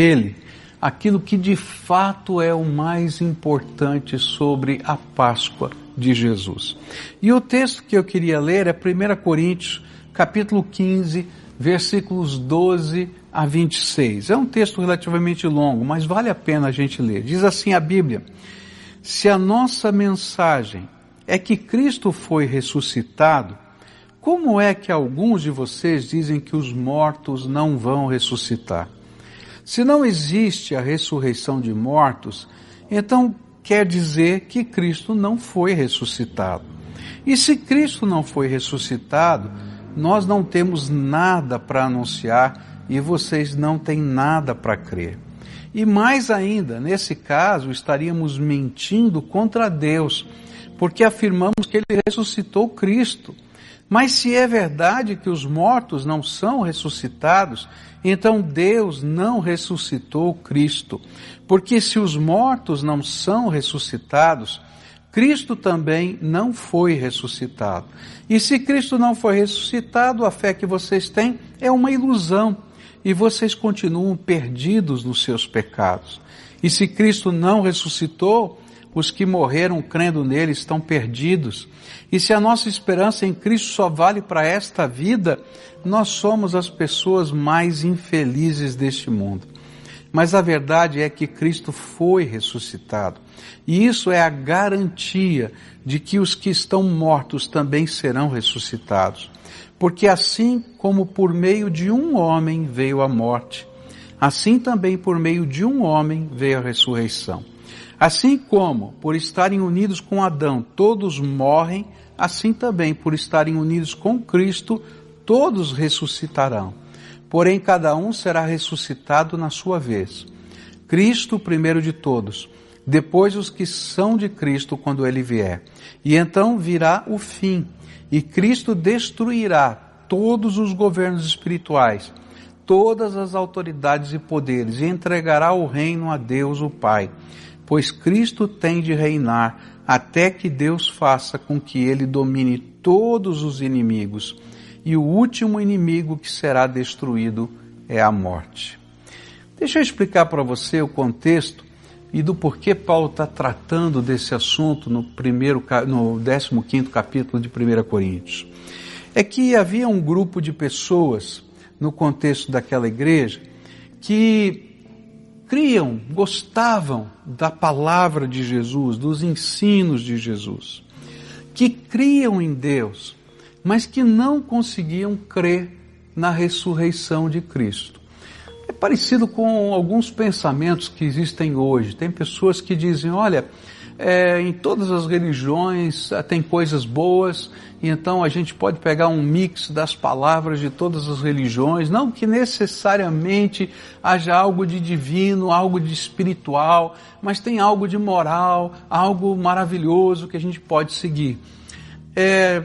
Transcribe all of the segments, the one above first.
ele aquilo que de fato é o mais importante sobre a Páscoa de Jesus. E o texto que eu queria ler é 1 Coríntios, capítulo 15, versículos 12 a 26. É um texto relativamente longo, mas vale a pena a gente ler. Diz assim a Bíblia: Se a nossa mensagem é que Cristo foi ressuscitado, como é que alguns de vocês dizem que os mortos não vão ressuscitar? Se não existe a ressurreição de mortos, então quer dizer que Cristo não foi ressuscitado. E se Cristo não foi ressuscitado, nós não temos nada para anunciar e vocês não têm nada para crer. E mais ainda, nesse caso, estaríamos mentindo contra Deus, porque afirmamos que ele ressuscitou Cristo. Mas se é verdade que os mortos não são ressuscitados, então Deus não ressuscitou Cristo. Porque se os mortos não são ressuscitados, Cristo também não foi ressuscitado. E se Cristo não foi ressuscitado, a fé que vocês têm é uma ilusão e vocês continuam perdidos nos seus pecados. E se Cristo não ressuscitou, os que morreram crendo nele estão perdidos. E se a nossa esperança em Cristo só vale para esta vida, nós somos as pessoas mais infelizes deste mundo. Mas a verdade é que Cristo foi ressuscitado. E isso é a garantia de que os que estão mortos também serão ressuscitados. Porque assim como por meio de um homem veio a morte, assim também por meio de um homem veio a ressurreição. Assim como, por estarem unidos com Adão, todos morrem, assim também, por estarem unidos com Cristo, todos ressuscitarão. Porém, cada um será ressuscitado na sua vez. Cristo, primeiro de todos, depois os que são de Cristo quando ele vier. E então virá o fim, e Cristo destruirá todos os governos espirituais, todas as autoridades e poderes, e entregará o reino a Deus, o Pai pois Cristo tem de reinar até que Deus faça com que ele domine todos os inimigos, e o último inimigo que será destruído é a morte. Deixa eu explicar para você o contexto e do porquê Paulo está tratando desse assunto no primeiro, no 15 capítulo de 1 Coríntios. É que havia um grupo de pessoas no contexto daquela igreja que criam, gostavam da palavra de Jesus, dos ensinos de Jesus, que criam em Deus, mas que não conseguiam crer na ressurreição de Cristo. É parecido com alguns pensamentos que existem hoje. Tem pessoas que dizem: olha, é, em todas as religiões é, tem coisas boas, então a gente pode pegar um mix das palavras de todas as religiões, não que necessariamente haja algo de divino, algo de espiritual, mas tem algo de moral, algo maravilhoso que a gente pode seguir. É,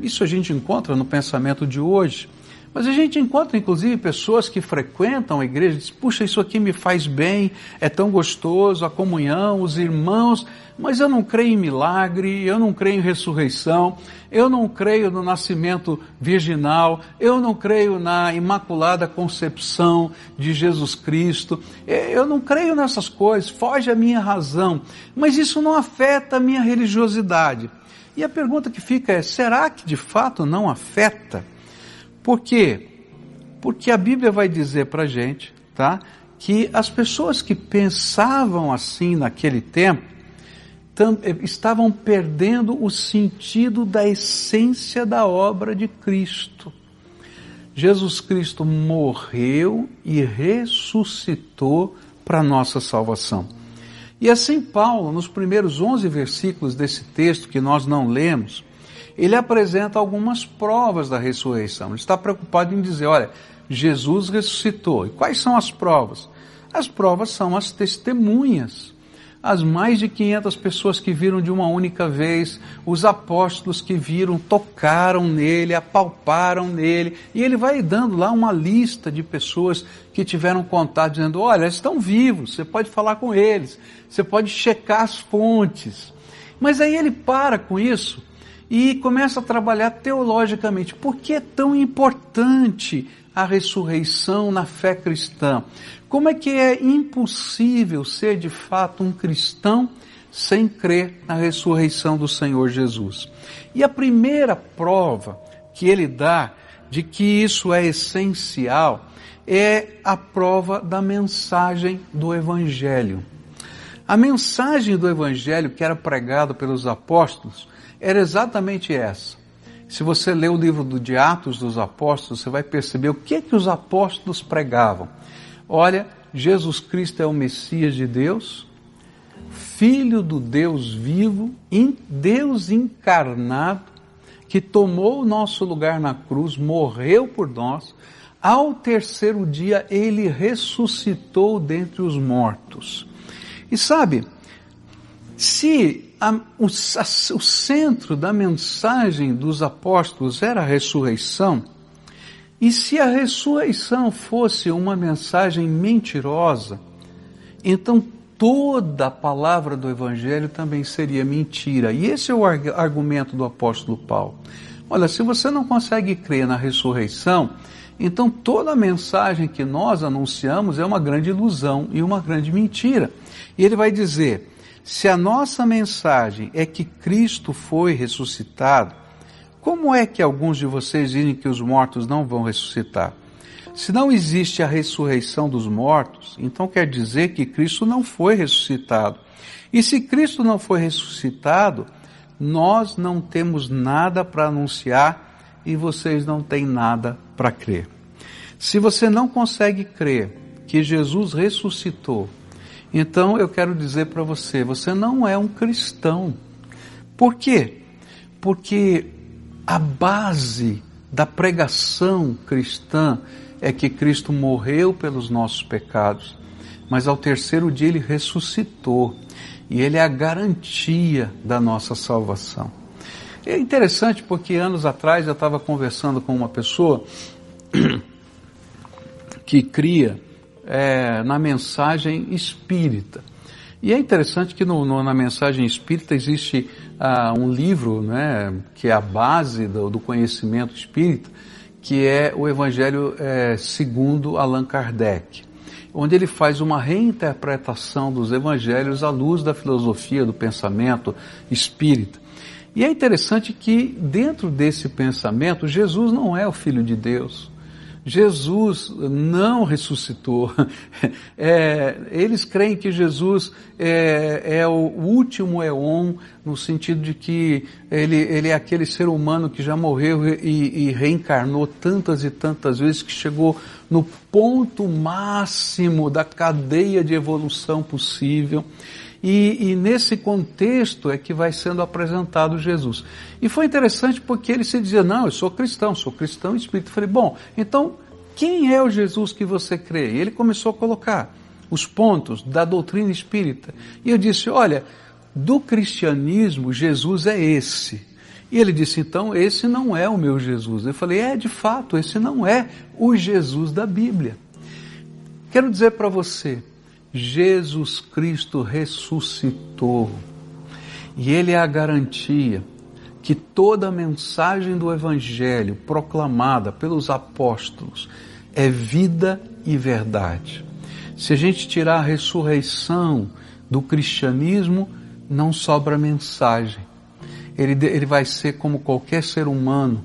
isso a gente encontra no pensamento de hoje. Mas a gente encontra inclusive pessoas que frequentam a igreja e dizem, puxa, isso aqui me faz bem, é tão gostoso, a comunhão, os irmãos, mas eu não creio em milagre, eu não creio em ressurreição, eu não creio no nascimento virginal, eu não creio na imaculada concepção de Jesus Cristo, eu não creio nessas coisas, foge a minha razão, mas isso não afeta a minha religiosidade. E a pergunta que fica é: será que de fato não afeta? Por quê? Porque a Bíblia vai dizer para a gente, tá? Que as pessoas que pensavam assim naquele tempo eh, estavam perdendo o sentido da essência da obra de Cristo. Jesus Cristo morreu e ressuscitou para nossa salvação. E assim Paulo, nos primeiros 11 versículos desse texto que nós não lemos, ele apresenta algumas provas da ressurreição. Ele está preocupado em dizer: olha, Jesus ressuscitou. E quais são as provas? As provas são as testemunhas. As mais de 500 pessoas que viram de uma única vez, os apóstolos que viram, tocaram nele, apalparam nele, e ele vai dando lá uma lista de pessoas que tiveram contato, dizendo: olha, eles estão vivos, você pode falar com eles, você pode checar as fontes. Mas aí ele para com isso e começa a trabalhar teologicamente. Por que é tão importante a ressurreição na fé cristã? Como é que é impossível ser de fato um cristão sem crer na ressurreição do Senhor Jesus? E a primeira prova que ele dá de que isso é essencial é a prova da mensagem do Evangelho. A mensagem do Evangelho que era pregada pelos apóstolos era exatamente essa. Se você ler o livro de Atos dos Apóstolos, você vai perceber o que que os apóstolos pregavam. Olha, Jesus Cristo é o Messias de Deus, Filho do Deus vivo, Deus encarnado, que tomou o nosso lugar na cruz, morreu por nós, ao terceiro dia ele ressuscitou dentre os mortos. E sabe, se a, o, a, o centro da mensagem dos apóstolos era a ressurreição, e se a ressurreição fosse uma mensagem mentirosa, então toda a palavra do Evangelho também seria mentira. E esse é o argumento do apóstolo Paulo. Olha, se você não consegue crer na ressurreição, então toda a mensagem que nós anunciamos é uma grande ilusão e uma grande mentira. E ele vai dizer: se a nossa mensagem é que Cristo foi ressuscitado, como é que alguns de vocês dizem que os mortos não vão ressuscitar? Se não existe a ressurreição dos mortos, então quer dizer que Cristo não foi ressuscitado. E se Cristo não foi ressuscitado, nós não temos nada para anunciar e vocês não têm nada para crer. Se você não consegue crer que Jesus ressuscitou então eu quero dizer para você, você não é um cristão. Por quê? Porque a base da pregação cristã é que Cristo morreu pelos nossos pecados, mas ao terceiro dia ele ressuscitou e ele é a garantia da nossa salvação. É interessante porque anos atrás eu estava conversando com uma pessoa que cria é, na mensagem espírita. E é interessante que no, no, na mensagem espírita existe ah, um livro né, que é a base do, do, conhecimento espírita, que é o Evangelho é, segundo Allan Kardec, onde ele faz uma reinterpretação dos evangelhos à luz da filosofia, do pensamento espírita. E é interessante que dentro desse pensamento, Jesus não é o Filho de Deus. Jesus não ressuscitou. É, eles creem que Jesus é, é, o último eon, no sentido de que ele, ele é aquele ser humano que já morreu e, e reencarnou tantas e tantas vezes, que chegou no ponto máximo da cadeia de evolução possível. E, e, nesse contexto é que vai sendo apresentado Jesus. E foi interessante porque ele se dizia, não, eu sou cristão, sou cristão espírita. Eu falei, bom, então quem é o Jesus que você crê? E ele começou a colocar os pontos da doutrina espírita. E eu disse, olha, do cristianismo, Jesus é esse. E ele disse, então, esse não é o meu Jesus. Eu falei, é, de fato, esse não é o Jesus da Bíblia. Quero dizer para você, Jesus Cristo ressuscitou. E Ele é a garantia que toda a mensagem do Evangelho proclamada pelos apóstolos é vida e verdade. Se a gente tirar a ressurreição do cristianismo, não sobra mensagem. Ele, ele vai ser como qualquer ser humano,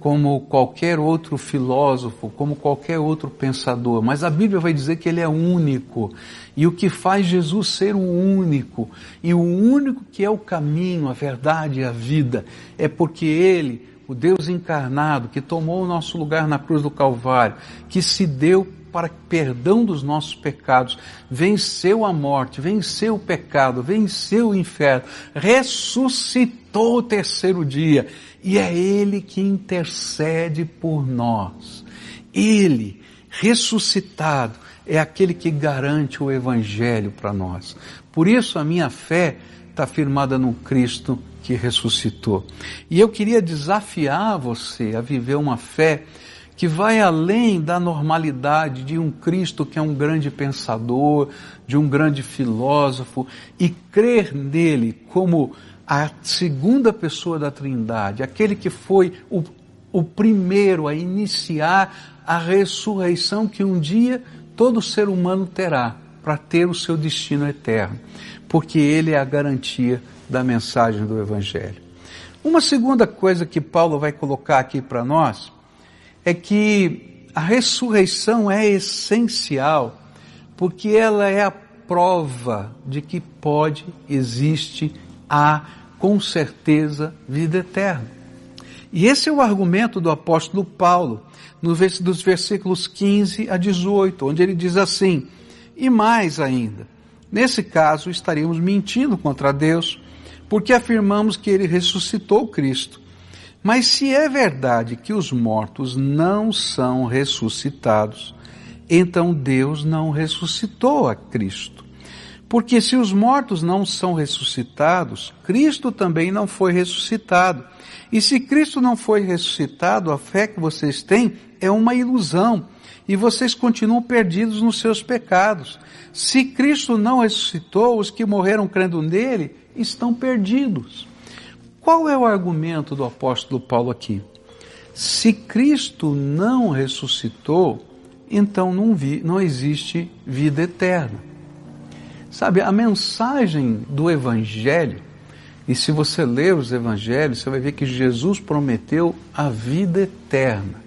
como qualquer outro filósofo, como qualquer outro pensador, mas a Bíblia vai dizer que ele é único. E o que faz Jesus ser o único, e o único que é o caminho, a verdade e a vida, é porque ele, o Deus encarnado, que tomou o nosso lugar na cruz do Calvário, que se deu para perdão dos nossos pecados, venceu a morte, venceu o pecado, venceu o inferno, ressuscitou o terceiro dia e é Ele que intercede por nós. Ele, ressuscitado, é aquele que garante o Evangelho para nós. Por isso a minha fé está firmada no Cristo que ressuscitou. E eu queria desafiar você a viver uma fé que vai além da normalidade de um Cristo que é um grande pensador, de um grande filósofo, e crer nele como a segunda pessoa da Trindade, aquele que foi o, o primeiro a iniciar a ressurreição que um dia todo ser humano terá para ter o seu destino eterno, porque ele é a garantia da mensagem do Evangelho. Uma segunda coisa que Paulo vai colocar aqui para nós é que a ressurreição é essencial, porque ela é a prova de que pode, existe, há com certeza vida eterna. E esse é o argumento do apóstolo Paulo, nos versículos 15 a 18, onde ele diz assim: E mais ainda, nesse caso estaríamos mentindo contra Deus, porque afirmamos que ele ressuscitou Cristo. Mas se é verdade que os mortos não são ressuscitados, então Deus não ressuscitou a Cristo. Porque se os mortos não são ressuscitados, Cristo também não foi ressuscitado. E se Cristo não foi ressuscitado, a fé que vocês têm é uma ilusão e vocês continuam perdidos nos seus pecados. Se Cristo não ressuscitou, os que morreram crendo nele estão perdidos. Qual é o argumento do apóstolo Paulo aqui? Se Cristo não ressuscitou, então não, vi, não existe vida eterna. Sabe, a mensagem do Evangelho, e se você ler os Evangelhos, você vai ver que Jesus prometeu a vida eterna.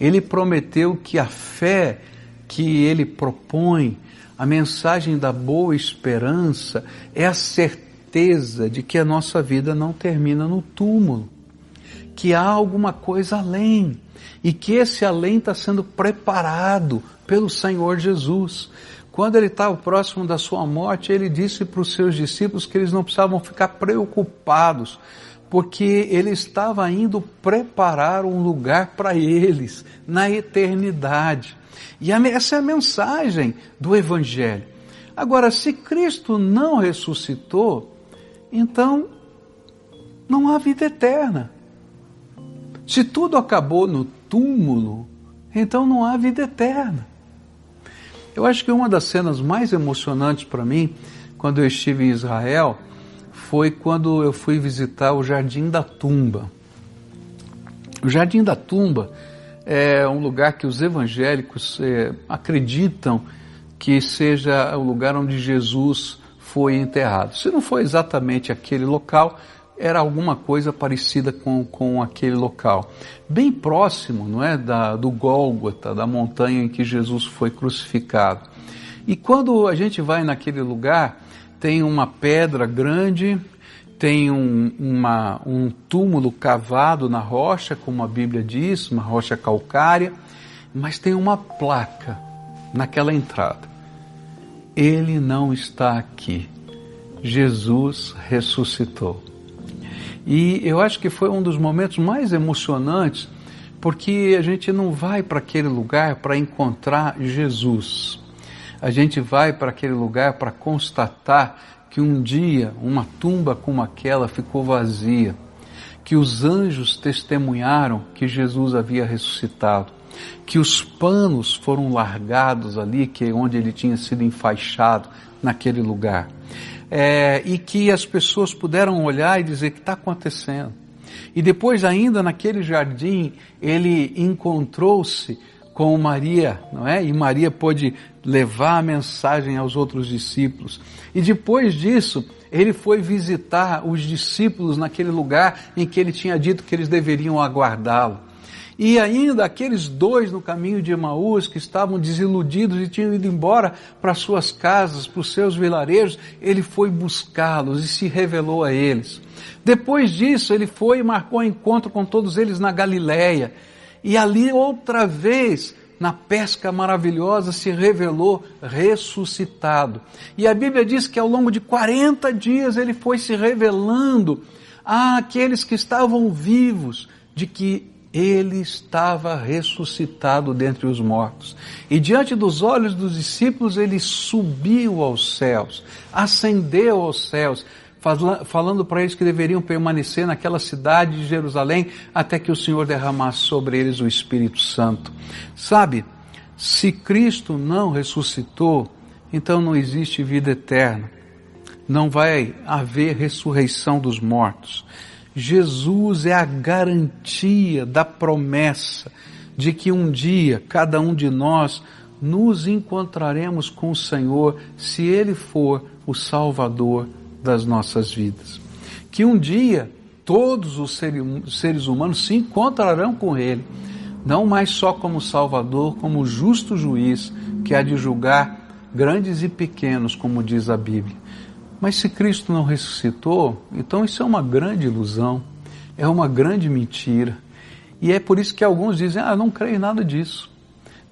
Ele prometeu que a fé que ele propõe, a mensagem da boa esperança, é a certeza de que a nossa vida não termina no túmulo, que há alguma coisa além e que esse além está sendo preparado pelo Senhor Jesus. Quando ele estava próximo da sua morte, ele disse para os seus discípulos que eles não precisavam ficar preocupados, porque ele estava indo preparar um lugar para eles na eternidade. E essa é a mensagem do Evangelho. Agora, se Cristo não ressuscitou, então não há vida eterna. Se tudo acabou no túmulo, então não há vida eterna. Eu acho que uma das cenas mais emocionantes para mim, quando eu estive em Israel, foi quando eu fui visitar o Jardim da Tumba. O Jardim da Tumba é um lugar que os evangélicos é, acreditam que seja o lugar onde Jesus foi enterrado. Se não foi exatamente aquele local, era alguma coisa parecida com, com aquele local. Bem próximo, não é, da, do Gólgota, da montanha em que Jesus foi crucificado. E quando a gente vai naquele lugar, tem uma pedra grande, tem um, uma, um túmulo cavado na rocha, como a Bíblia diz, uma rocha calcária, mas tem uma placa naquela entrada. Ele não está aqui. Jesus ressuscitou. E eu acho que foi um dos momentos mais emocionantes, porque a gente não vai para aquele lugar para encontrar Jesus. A gente vai para aquele lugar para constatar que um dia uma tumba como aquela ficou vazia, que os anjos testemunharam que Jesus havia ressuscitado, que os panos foram largados ali, que é onde ele tinha sido enfaixado naquele lugar, é, e que as pessoas puderam olhar e dizer que está acontecendo. E depois ainda naquele jardim ele encontrou-se com Maria, não é? E Maria pôde levar a mensagem aos outros discípulos. E depois disso, ele foi visitar os discípulos naquele lugar em que ele tinha dito que eles deveriam aguardá-lo. E ainda aqueles dois no caminho de Emaús que estavam desiludidos e tinham ido embora para suas casas, para os seus vilarejos, ele foi buscá-los e se revelou a eles. Depois disso, ele foi e marcou encontro com todos eles na Galileia e ali outra vez, na pesca maravilhosa, se revelou ressuscitado. E a Bíblia diz que ao longo de 40 dias ele foi se revelando àqueles que estavam vivos de que ele estava ressuscitado dentre os mortos. E diante dos olhos dos discípulos, ele subiu aos céus, ascendeu aos céus, falando para eles que deveriam permanecer naquela cidade de Jerusalém até que o Senhor derramasse sobre eles o Espírito Santo. Sabe, se Cristo não ressuscitou, então não existe vida eterna. não vai haver ressurreição dos mortos. Jesus é a garantia da promessa de que um dia cada um de nós nos encontraremos com o Senhor se Ele for o Salvador das nossas vidas. Que um dia todos os seres humanos se encontrarão com Ele, não mais só como Salvador, como justo juiz que há de julgar grandes e pequenos, como diz a Bíblia. Mas se Cristo não ressuscitou, então isso é uma grande ilusão, é uma grande mentira. E é por isso que alguns dizem: Ah, não creio em nada disso.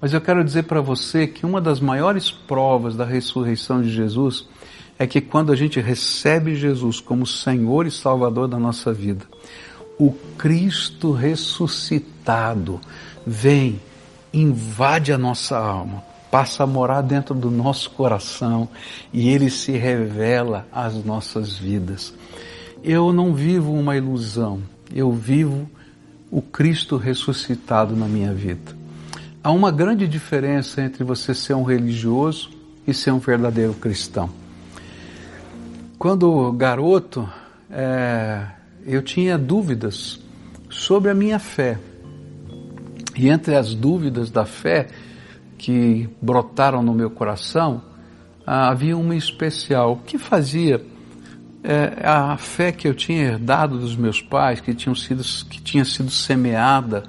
Mas eu quero dizer para você que uma das maiores provas da ressurreição de Jesus é que quando a gente recebe Jesus como Senhor e Salvador da nossa vida, o Cristo ressuscitado vem, invade a nossa alma, passa a morar dentro do nosso coração e ele se revela às nossas vidas. Eu não vivo uma ilusão, eu vivo o Cristo ressuscitado na minha vida. Há uma grande diferença entre você ser um religioso e ser um verdadeiro cristão. Quando garoto, é, eu tinha dúvidas sobre a minha fé. E entre as dúvidas da fé, que brotaram no meu coração, ah, havia uma especial. Que fazia é, a fé que eu tinha herdado dos meus pais, que, tinham sido, que tinha sido semeada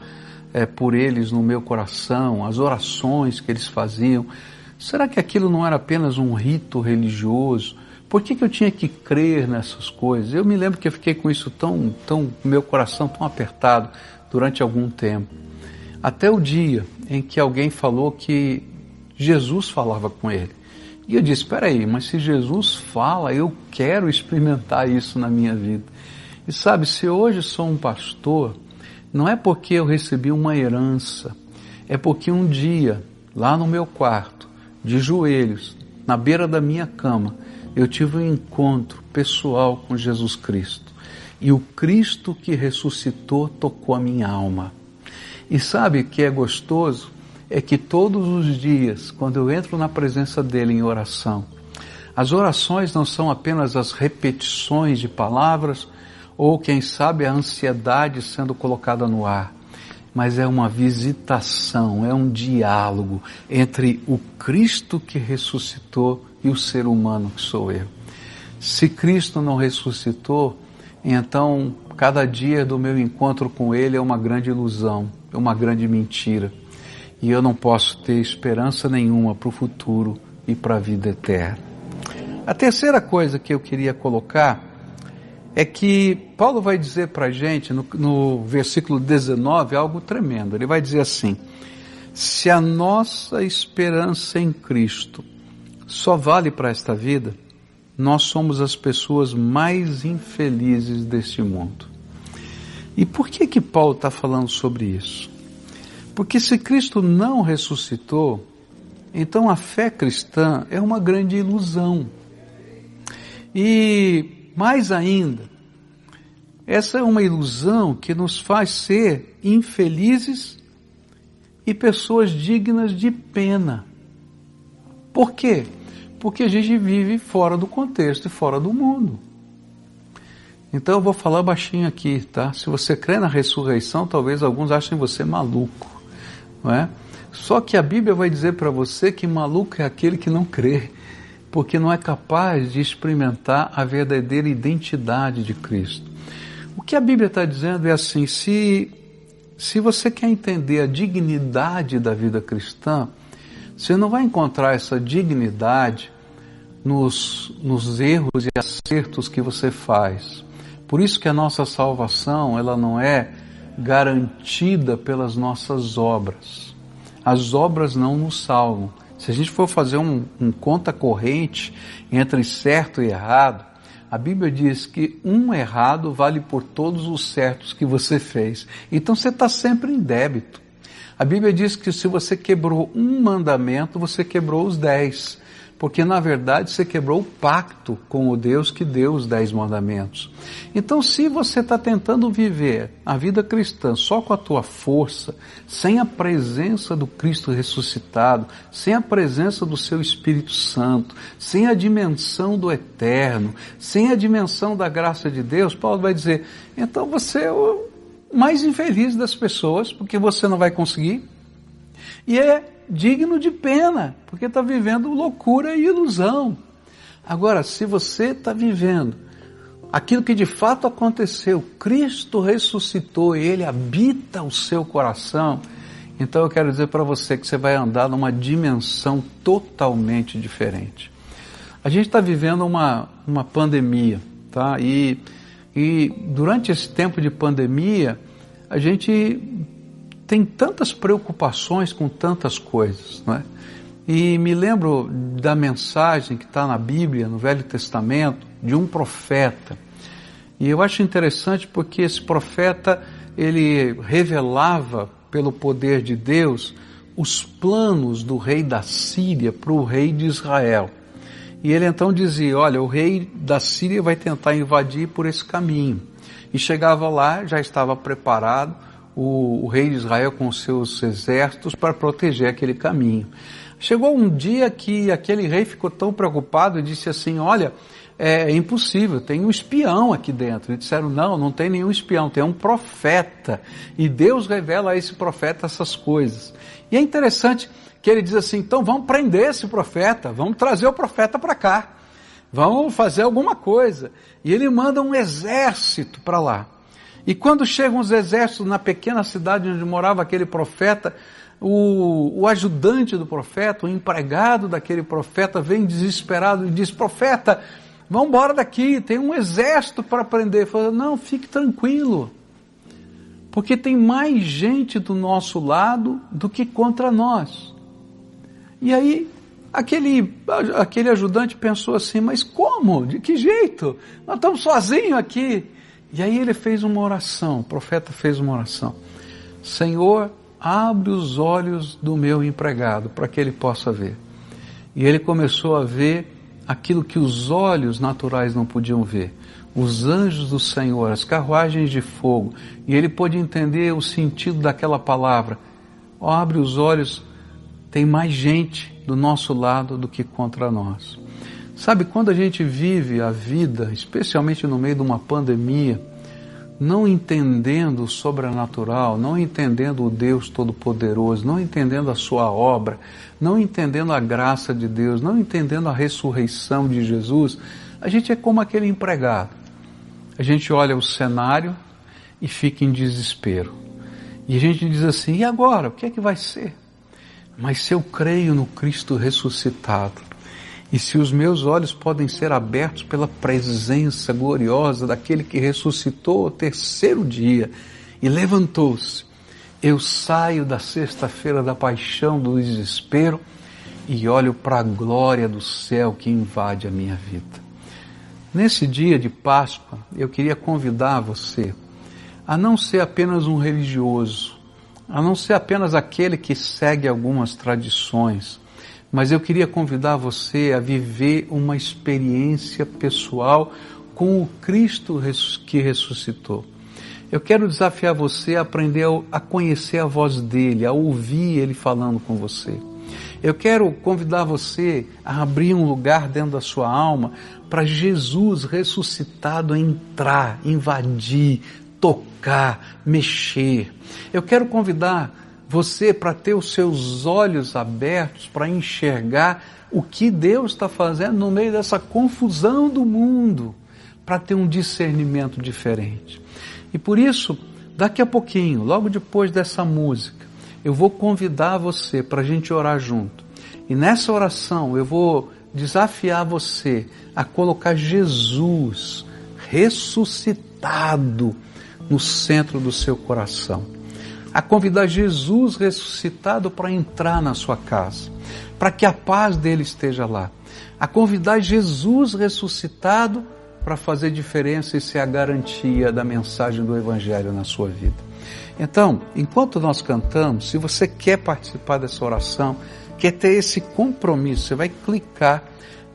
é, por eles no meu coração, as orações que eles faziam, será que aquilo não era apenas um rito religioso? Por que, que eu tinha que crer nessas coisas? Eu me lembro que eu fiquei com isso tão, tão, meu coração tão apertado durante algum tempo. Até o dia em que alguém falou que Jesus falava com ele. E eu disse: espera aí, mas se Jesus fala, eu quero experimentar isso na minha vida. E sabe, se hoje sou um pastor, não é porque eu recebi uma herança, é porque um dia, lá no meu quarto, de joelhos, na beira da minha cama, eu tive um encontro pessoal com Jesus Cristo. E o Cristo que ressuscitou tocou a minha alma. E sabe o que é gostoso? É que todos os dias, quando eu entro na presença dele em oração, as orações não são apenas as repetições de palavras ou, quem sabe, a ansiedade sendo colocada no ar, mas é uma visitação, é um diálogo entre o Cristo que ressuscitou e o ser humano que sou eu. Se Cristo não ressuscitou, então cada dia do meu encontro com Ele é uma grande ilusão é uma grande mentira. E eu não posso ter esperança nenhuma para o futuro e para a vida eterna. A terceira coisa que eu queria colocar é que Paulo vai dizer para a gente, no, no versículo 19, algo tremendo. Ele vai dizer assim: se a nossa esperança em Cristo só vale para esta vida, nós somos as pessoas mais infelizes deste mundo. E por que que Paulo está falando sobre isso? Porque se Cristo não ressuscitou, então a fé cristã é uma grande ilusão. E mais ainda, essa é uma ilusão que nos faz ser infelizes e pessoas dignas de pena. Por quê? Porque a gente vive fora do contexto e fora do mundo. Então eu vou falar baixinho aqui, tá? Se você crê na ressurreição, talvez alguns achem você maluco, não é? Só que a Bíblia vai dizer para você que maluco é aquele que não crê, porque não é capaz de experimentar a verdadeira identidade de Cristo. O que a Bíblia está dizendo é assim: se, se você quer entender a dignidade da vida cristã, você não vai encontrar essa dignidade nos, nos erros e acertos que você faz por isso que a nossa salvação, ela não é garantida pelas nossas obras. As obras não nos salvam. Se a gente for fazer um, um conta corrente entre certo e errado, a Bíblia diz que um errado vale por todos os certos que você fez. Então você está sempre em débito. A Bíblia diz que se você quebrou um mandamento, você quebrou os dez. porque na verdade você quebrou o pacto com o Deus que deu os dez mandamentos. Então, se você está tentando viver a vida cristã só com a tua força, sem a presença do Cristo ressuscitado, sem a presença do seu Espírito Santo, sem a dimensão do eterno, sem a dimensão da graça de Deus, Paulo vai dizer: então você é mais infeliz das pessoas, porque você não vai conseguir. E é digno de pena, porque está vivendo loucura e ilusão. Agora, se você está vivendo aquilo que de fato aconteceu, Cristo ressuscitou e Ele habita o seu coração, então eu quero dizer para você que você vai andar numa dimensão totalmente diferente. A gente está vivendo uma, uma pandemia, tá? E, e durante esse tempo de pandemia, a gente tem tantas preocupações com tantas coisas, não é? E me lembro da mensagem que está na Bíblia, no Velho Testamento, de um profeta. E eu acho interessante porque esse profeta, ele revelava pelo poder de Deus os planos do rei da Síria para o rei de Israel. E ele então dizia: Olha, o rei da Síria vai tentar invadir por esse caminho. E chegava lá, já estava preparado o, o rei de Israel com seus exércitos para proteger aquele caminho. Chegou um dia que aquele rei ficou tão preocupado e disse assim: Olha, é, é impossível, tem um espião aqui dentro. E disseram: Não, não tem nenhum espião, tem um profeta. E Deus revela a esse profeta essas coisas. E é interessante que ele diz assim: Então vamos prender esse profeta, vamos trazer o profeta para cá, vamos fazer alguma coisa. E ele manda um exército para lá. E quando chegam os exércitos na pequena cidade onde morava aquele profeta, o, o, ajudante do profeta, o empregado daquele profeta, vem desesperado e diz: Profeta, vamos embora daqui, tem um exército para prender. Fala, não, fique tranquilo, porque tem mais gente do nosso lado do que contra nós. E aí, aquele, aquele ajudante pensou assim: Mas como? De que jeito? Nós estamos sozinhos aqui. E aí ele fez uma oração, o profeta fez uma oração. Senhor, abre os olhos do meu empregado para que ele possa ver. E ele começou a ver aquilo que os olhos naturais não podiam ver. Os anjos do Senhor, as carruagens de fogo. E ele pôde entender o sentido daquela palavra. Abre os olhos, tem mais gente do nosso lado do que contra nós. Sabe, quando a gente vive a vida, especialmente no meio de uma pandemia, não entendendo o sobrenatural, não entendendo o Deus Todo-Poderoso, não entendendo a sua obra, não entendendo a graça de Deus, não entendendo a ressurreição de Jesus, a gente é como aquele empregado. A gente olha o cenário e fica em desespero. E a gente diz assim: e agora? O que é que vai ser? Mas se eu creio no Cristo ressuscitado, e se os meus olhos podem ser abertos pela presença gloriosa daquele que ressuscitou o terceiro dia e levantou-se, eu saio da sexta-feira da paixão, do desespero e olho para a glória do céu que invade a minha vida. Nesse dia de Páscoa, eu queria convidar você a não ser apenas um religioso, a não ser apenas aquele que segue algumas tradições, mas eu queria convidar você a viver uma experiência pessoal com o Cristo que ressuscitou. Eu quero desafiar você a aprender a conhecer a voz dele, a ouvir ele falando com você. Eu quero convidar você a abrir um lugar dentro da sua alma para Jesus ressuscitado entrar, invadir, tocar, mexer. Eu quero convidar você para ter os seus olhos abertos para enxergar o que Deus está fazendo no meio dessa confusão do mundo, para ter um discernimento diferente. E por isso, daqui a pouquinho, logo depois dessa música, eu vou convidar você para a gente orar junto. E nessa oração eu vou desafiar você a colocar Jesus ressuscitado no centro do seu coração a convidar Jesus ressuscitado para entrar na sua casa, para que a paz dele esteja lá, a convidar Jesus ressuscitado para fazer diferença e ser a garantia da mensagem do Evangelho na sua vida. Então, enquanto nós cantamos, se você quer participar dessa oração, quer ter esse compromisso, você vai clicar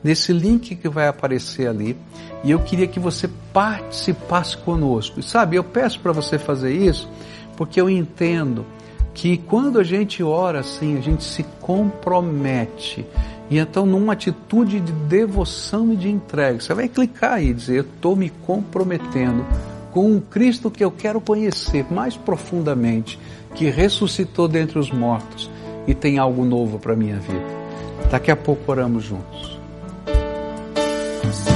nesse link que vai aparecer ali e eu queria que você participasse conosco. E sabe, eu peço para você fazer isso porque eu entendo que quando a gente ora assim, a gente se compromete. E então, numa atitude de devoção e de entrega, você vai clicar aí e dizer: Eu estou me comprometendo com um Cristo que eu quero conhecer mais profundamente, que ressuscitou dentre os mortos e tem algo novo para a minha vida. Daqui a pouco oramos juntos. Jesus.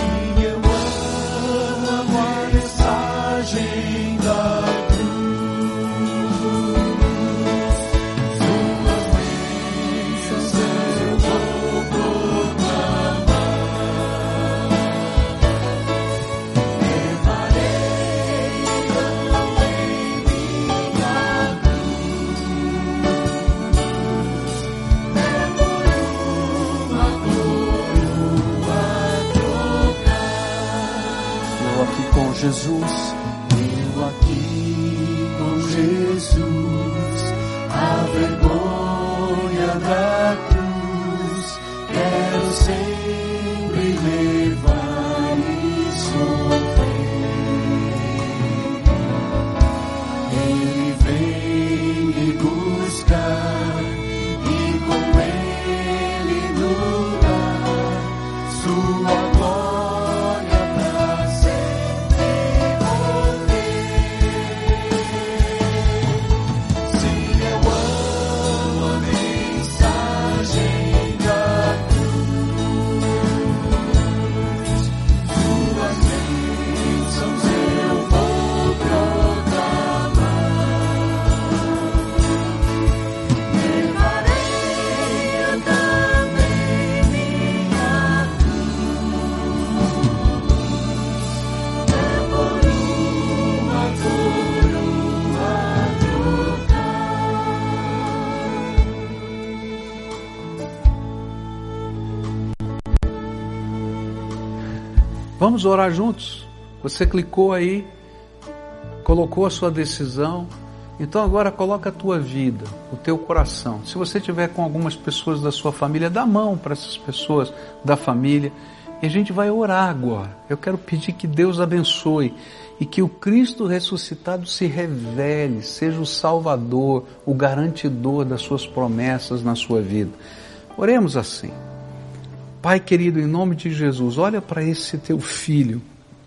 Vamos orar juntos? Você clicou aí, colocou a sua decisão, então agora coloca a tua vida, o teu coração. Se você tiver com algumas pessoas da sua família, dá mão para essas pessoas da família e a gente vai orar agora. Eu quero pedir que Deus abençoe e que o Cristo ressuscitado se revele, seja o salvador, o garantidor das suas promessas na sua vida. Oremos assim. Pai querido, em nome de Jesus, olha para esse teu filho,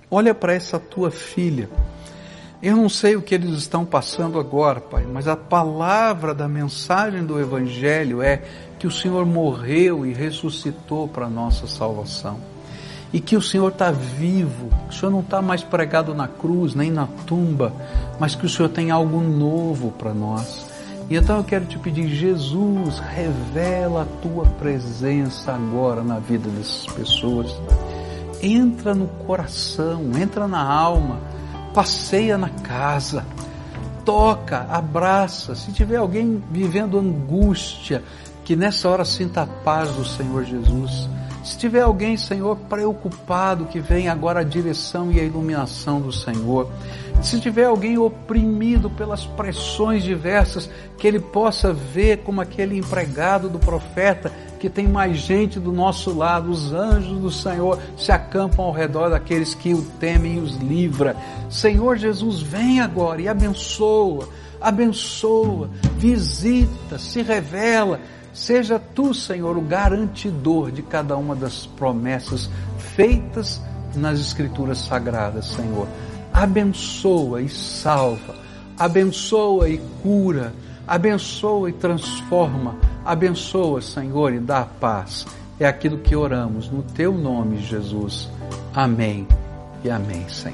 olha para essa tua filha. Eu não sei o que eles estão passando agora, Pai, mas a palavra da mensagem do Evangelho é que o Senhor morreu e ressuscitou para a nossa salvação. E que o Senhor está vivo, o Senhor não está mais pregado na cruz, nem na tumba, mas que o Senhor tem algo novo para nós. E então eu quero te pedir, Jesus, revela a tua presença agora na vida dessas pessoas. Entra no coração, entra na alma, passeia na casa, toca, abraça. Se tiver alguém vivendo angústia, que nessa hora sinta a paz do Senhor Jesus. Se tiver alguém, Senhor, preocupado, que venha agora a direção e a iluminação do Senhor. Se tiver alguém oprimido pelas pressões diversas, que ele possa ver como aquele empregado do profeta, que tem mais gente do nosso lado, os anjos do Senhor se acampam ao redor daqueles que o temem e os livra. Senhor Jesus, vem agora e abençoa, abençoa, visita, se revela. Seja tu, Senhor, o garantidor de cada uma das promessas feitas nas Escrituras Sagradas, Senhor. Abençoa e salva, abençoa e cura, abençoa e transforma, abençoa, Senhor, e dá paz. É aquilo que oramos no teu nome, Jesus. Amém e amém, Senhor.